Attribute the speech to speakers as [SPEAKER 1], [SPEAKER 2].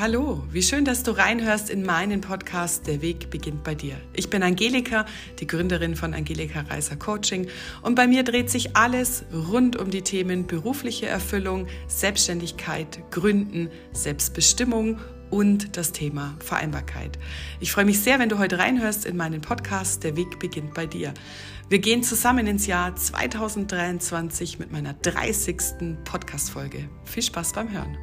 [SPEAKER 1] Hallo, wie schön, dass du reinhörst in meinen Podcast Der Weg beginnt bei dir. Ich bin Angelika, die Gründerin von Angelika Reiser Coaching und bei mir dreht sich alles rund um die Themen berufliche Erfüllung, Selbstständigkeit, Gründen, Selbstbestimmung und das Thema Vereinbarkeit. Ich freue mich sehr, wenn du heute reinhörst in meinen Podcast Der Weg beginnt bei dir. Wir gehen zusammen ins Jahr 2023 mit meiner 30. Podcast-Folge. Viel Spaß beim Hören.